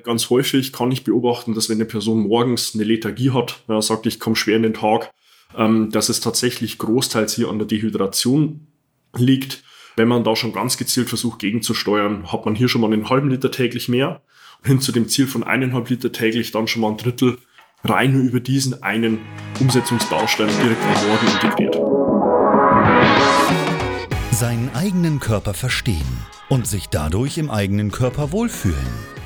Ganz häufig kann ich beobachten, dass wenn eine Person morgens eine Lethargie hat, ja, sagt, ich komme schwer in den Tag, ähm, dass es tatsächlich großteils hier an der Dehydration liegt. Wenn man da schon ganz gezielt versucht gegenzusteuern, hat man hier schon mal einen halben Liter täglich mehr. Hin zu dem Ziel von eineinhalb Liter täglich dann schon mal ein Drittel rein nur über diesen einen Umsetzungsbaustein direkt am Morgen integriert. Seinen eigenen Körper verstehen und sich dadurch im eigenen Körper wohlfühlen.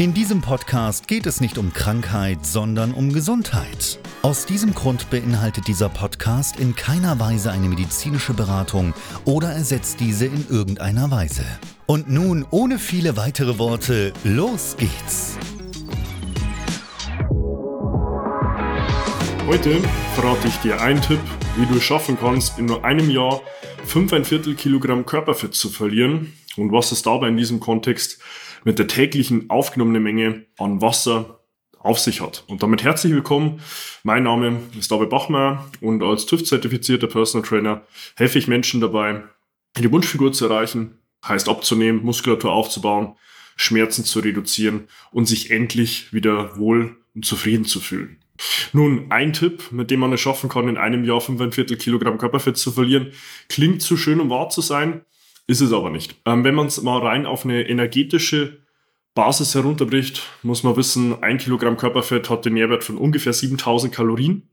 In diesem Podcast geht es nicht um Krankheit, sondern um Gesundheit. Aus diesem Grund beinhaltet dieser Podcast in keiner Weise eine medizinische Beratung oder ersetzt diese in irgendeiner Weise. Und nun, ohne viele weitere Worte, los geht's! Heute verrate ich dir einen Tipp, wie du es schaffen kannst, in nur einem Jahr 5,25 Kilogramm Körperfett zu verlieren und was es dabei in diesem Kontext mit der täglichen aufgenommenen Menge an Wasser auf sich hat. Und damit herzlich willkommen. Mein Name ist David Bachmeier und als TÜV-zertifizierter Personal Trainer helfe ich Menschen dabei, die Wunschfigur zu erreichen, heißt abzunehmen, Muskulatur aufzubauen, Schmerzen zu reduzieren und sich endlich wieder wohl und zufrieden zu fühlen. Nun, ein Tipp, mit dem man es schaffen kann, in einem Jahr 5,25 Kilogramm Körperfett zu verlieren, klingt zu schön, um wahr zu sein, ist es aber nicht. Ähm, wenn man es mal rein auf eine energetische Basis herunterbricht, muss man wissen, ein Kilogramm Körperfett hat den Nährwert von ungefähr 7000 Kalorien.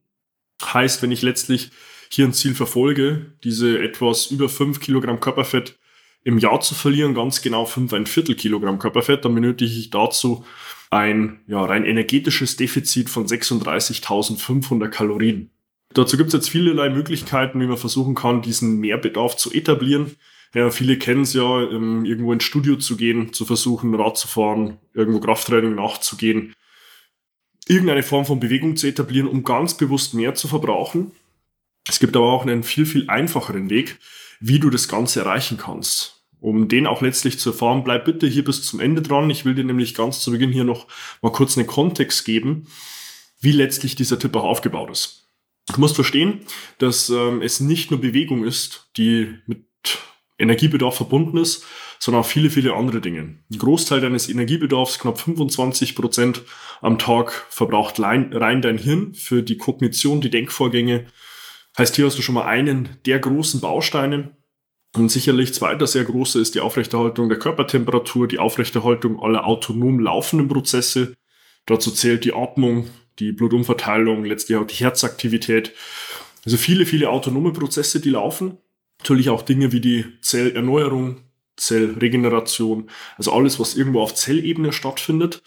Heißt, wenn ich letztlich hier ein Ziel verfolge, diese etwas über 5 Kilogramm Körperfett im Jahr zu verlieren, ganz genau 5 ein Viertel Kilogramm Körperfett, dann benötige ich dazu ein ja, rein energetisches Defizit von 36.500 Kalorien. Dazu gibt es jetzt vielerlei Möglichkeiten, wie man versuchen kann, diesen Mehrbedarf zu etablieren. Ja, viele kennen es ja, ähm, irgendwo ins Studio zu gehen, zu versuchen, Rad zu fahren, irgendwo Krafttraining nachzugehen, irgendeine Form von Bewegung zu etablieren, um ganz bewusst mehr zu verbrauchen. Es gibt aber auch einen viel, viel einfacheren Weg, wie du das Ganze erreichen kannst. Um den auch letztlich zu erfahren, bleib bitte hier bis zum Ende dran. Ich will dir nämlich ganz zu Beginn hier noch mal kurz einen Kontext geben, wie letztlich dieser Tipp auch aufgebaut ist. Du musst verstehen, dass ähm, es nicht nur Bewegung ist, die mit Energiebedarf verbunden ist, sondern auch viele, viele andere Dinge. Ein Großteil deines Energiebedarfs, knapp 25 Prozent am Tag, verbraucht rein dein Hirn für die Kognition, die Denkvorgänge. Heißt, hier hast du schon mal einen der großen Bausteine, und sicherlich zweiter sehr große ist die Aufrechterhaltung der Körpertemperatur, die Aufrechterhaltung aller autonom laufenden Prozesse. Dazu zählt die Atmung, die Blutumverteilung, letztlich auch die Herzaktivität. Also viele, viele autonome Prozesse, die laufen. Natürlich auch Dinge wie die Zellerneuerung, Zellregeneration, also alles, was irgendwo auf Zellebene stattfindet.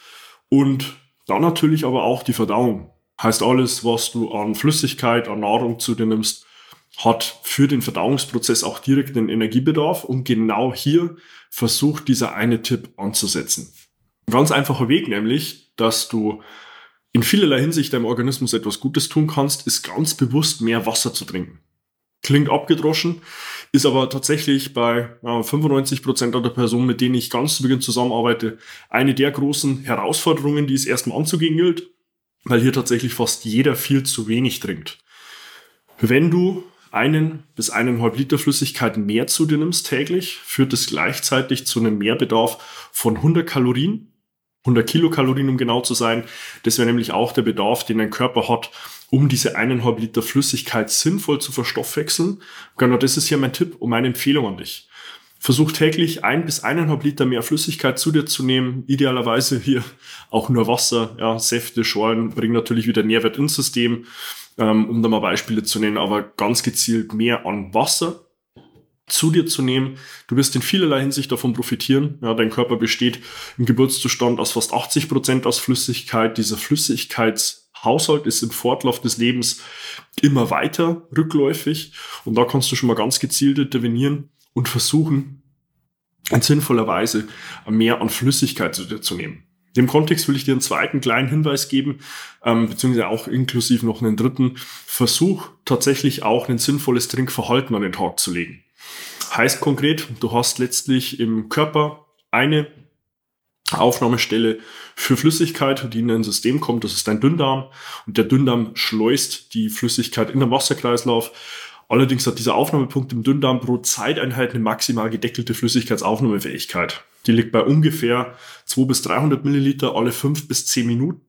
Und dann natürlich aber auch die Verdauung. Heißt alles, was du an Flüssigkeit, an Nahrung zu dir nimmst, hat für den Verdauungsprozess auch direkt einen Energiebedarf und genau hier versucht dieser eine Tipp anzusetzen. Ein ganz einfacher Weg nämlich, dass du in vielerlei Hinsicht deinem Organismus etwas Gutes tun kannst, ist ganz bewusst mehr Wasser zu trinken. Klingt abgedroschen, ist aber tatsächlich bei ja, 95 Prozent der Personen, mit denen ich ganz zu Beginn zusammenarbeite, eine der großen Herausforderungen, die es erstmal anzugehen gilt, weil hier tatsächlich fast jeder viel zu wenig trinkt. Wenn du einen bis eineinhalb Liter Flüssigkeit mehr zu dir nimmst täglich, führt es gleichzeitig zu einem Mehrbedarf von 100 Kalorien. 100 Kilokalorien, um genau zu sein. Das wäre nämlich auch der Bedarf, den dein Körper hat, um diese eineinhalb Liter Flüssigkeit sinnvoll zu verstoffwechseln. Genau das ist hier mein Tipp und meine Empfehlung an dich. Versuch täglich ein bis eineinhalb Liter mehr Flüssigkeit zu dir zu nehmen. Idealerweise hier auch nur Wasser, ja, Säfte, Schorlen bringen natürlich wieder Nährwert ins System. ähm, um da mal Beispiele zu nennen, aber ganz gezielt mehr an Wasser zu dir zu nehmen. Du wirst in vielerlei Hinsicht davon profitieren. Ja, dein Körper besteht im Geburtszustand aus fast 80 Prozent aus Flüssigkeit. Dieser Flüssigkeitshaushalt ist im Fortlauf des Lebens immer weiter rückläufig. Und da kannst du schon mal ganz gezielt intervenieren und versuchen, in sinnvoller Weise mehr an Flüssigkeit zu dir zu nehmen. In dem Kontext will ich dir einen zweiten kleinen Hinweis geben, ähm, beziehungsweise auch inklusive noch einen dritten. Versuch tatsächlich auch ein sinnvolles Trinkverhalten an den Tag zu legen. Heißt konkret, du hast letztlich im Körper eine Aufnahmestelle für Flüssigkeit, die in ein System kommt, das ist dein Dünndarm. Und der Dünndarm schleust die Flüssigkeit in den Wasserkreislauf. Allerdings hat dieser Aufnahmepunkt im Dünndarm pro Zeiteinheit eine maximal gedeckelte Flüssigkeitsaufnahmefähigkeit. Die liegt bei ungefähr 200 bis 300 Milliliter alle 5 bis 10 Minuten.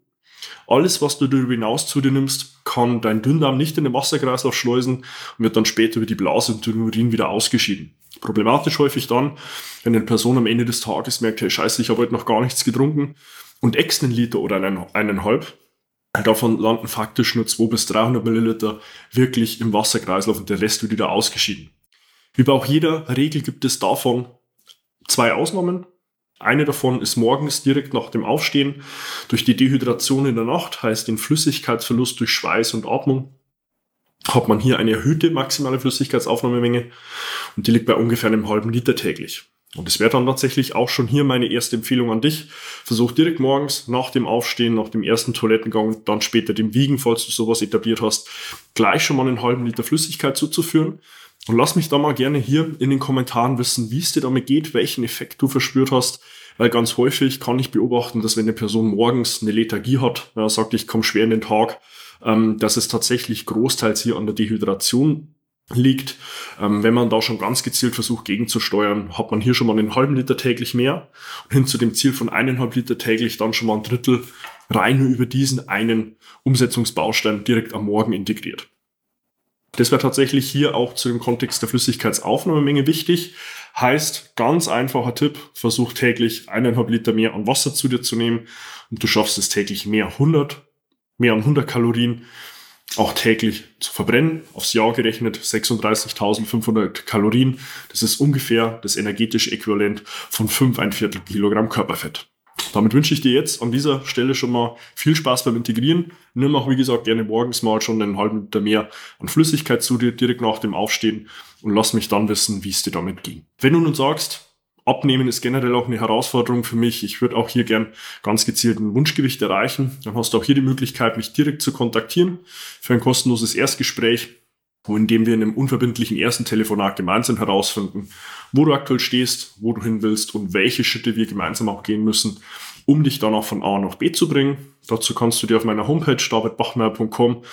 Alles, was du darüber hinaus zu dir nimmst, kann dein Dünndarm nicht in den Wasserkreislauf schleusen und wird dann später über die Blase und den Urin wieder ausgeschieden. Problematisch häufig dann, wenn eine Person am Ende des Tages merkt, hey scheiße, ich habe heute noch gar nichts getrunken und ex einen Liter oder einen, eineinhalb, davon landen faktisch nur 200 bis 300 Milliliter wirklich im Wasserkreislauf und der Rest wird wieder ausgeschieden. Wie bei auch jeder Regel gibt es davon zwei Ausnahmen. Eine davon ist morgens direkt nach dem Aufstehen durch die Dehydration in der Nacht, heißt den Flüssigkeitsverlust durch Schweiß und Atmung, hat man hier eine erhöhte maximale Flüssigkeitsaufnahmemenge und die liegt bei ungefähr einem halben Liter täglich. Und es wäre dann tatsächlich auch schon hier meine erste Empfehlung an dich. Versuch direkt morgens nach dem Aufstehen, nach dem ersten Toilettengang, dann später dem Wiegen, falls du sowas etabliert hast, gleich schon mal einen halben Liter Flüssigkeit zuzuführen. Und lass mich da mal gerne hier in den Kommentaren wissen, wie es dir damit geht, welchen Effekt du verspürt hast. Weil ganz häufig kann ich beobachten, dass wenn eine Person morgens eine Lethargie hat, sagt, ich komme schwer in den Tag, ähm, dass es tatsächlich großteils hier an der Dehydration liegt. Ähm, wenn man da schon ganz gezielt versucht gegenzusteuern, hat man hier schon mal einen halben Liter täglich mehr und hin zu dem Ziel von eineinhalb Liter täglich dann schon mal ein Drittel rein nur über diesen einen Umsetzungsbaustein direkt am Morgen integriert. Das wäre tatsächlich hier auch zu dem Kontext der Flüssigkeitsaufnahmemenge wichtig. Heißt, ganz einfacher Tipp, versuch täglich eineinhalb Liter mehr an Wasser zu dir zu nehmen und du schaffst es täglich mehr 100, mehr an 100 Kalorien auch täglich zu verbrennen. Aufs Jahr gerechnet 36.500 Kalorien. Das ist ungefähr das energetische Äquivalent von 5 ein Viertel Kilogramm Körperfett. Damit wünsche ich dir jetzt an dieser Stelle schon mal viel Spaß beim Integrieren. Nimm auch, wie gesagt, gerne morgens mal schon einen halben Liter mehr an Flüssigkeit zu dir direkt nach dem Aufstehen und lass mich dann wissen, wie es dir damit ging. Wenn du nun sagst, Abnehmen ist generell auch eine Herausforderung für mich. Ich würde auch hier gern ganz gezielt ein Wunschgewicht erreichen. Dann hast du auch hier die Möglichkeit, mich direkt zu kontaktieren für ein kostenloses Erstgespräch, in dem wir in einem unverbindlichen ersten Telefonat gemeinsam herausfinden, wo du aktuell stehst, wo du hin willst und welche Schritte wir gemeinsam auch gehen müssen, um dich dann auch von A nach B zu bringen. Dazu kannst du dir auf meiner Homepage davidbachmeier.com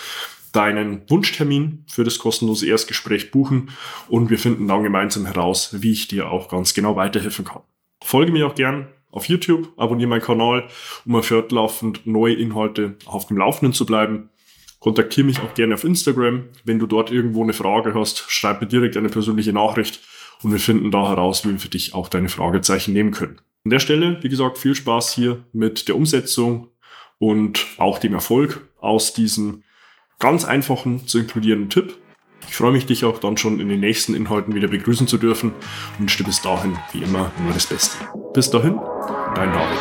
deinen Wunschtermin für das kostenlose Erstgespräch buchen und wir finden dann gemeinsam heraus, wie ich dir auch ganz genau weiterhelfen kann. Folge mir auch gern auf YouTube, abonniere meinen Kanal, um auf fortlaufend neue Inhalte auf dem Laufenden zu bleiben. Kontaktiere mich auch gerne auf Instagram. Wenn du dort irgendwo eine Frage hast, schreib mir direkt eine persönliche Nachricht und wir finden da heraus, wie wir für dich auch deine Fragezeichen nehmen können. An der Stelle, wie gesagt, viel Spaß hier mit der Umsetzung und auch dem Erfolg aus diesem ganz einfachen zu inkludierenden Tipp. Ich freue mich, dich auch dann schon in den nächsten Inhalten wieder begrüßen zu dürfen und wünsche dir bis dahin, wie immer, nur das Beste. Bis dahin, dein David.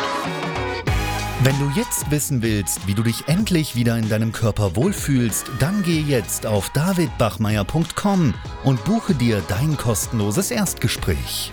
Wenn du jetzt wissen willst, wie du dich endlich wieder in deinem Körper wohlfühlst, dann geh jetzt auf davidbachmeier.com und buche dir dein kostenloses Erstgespräch.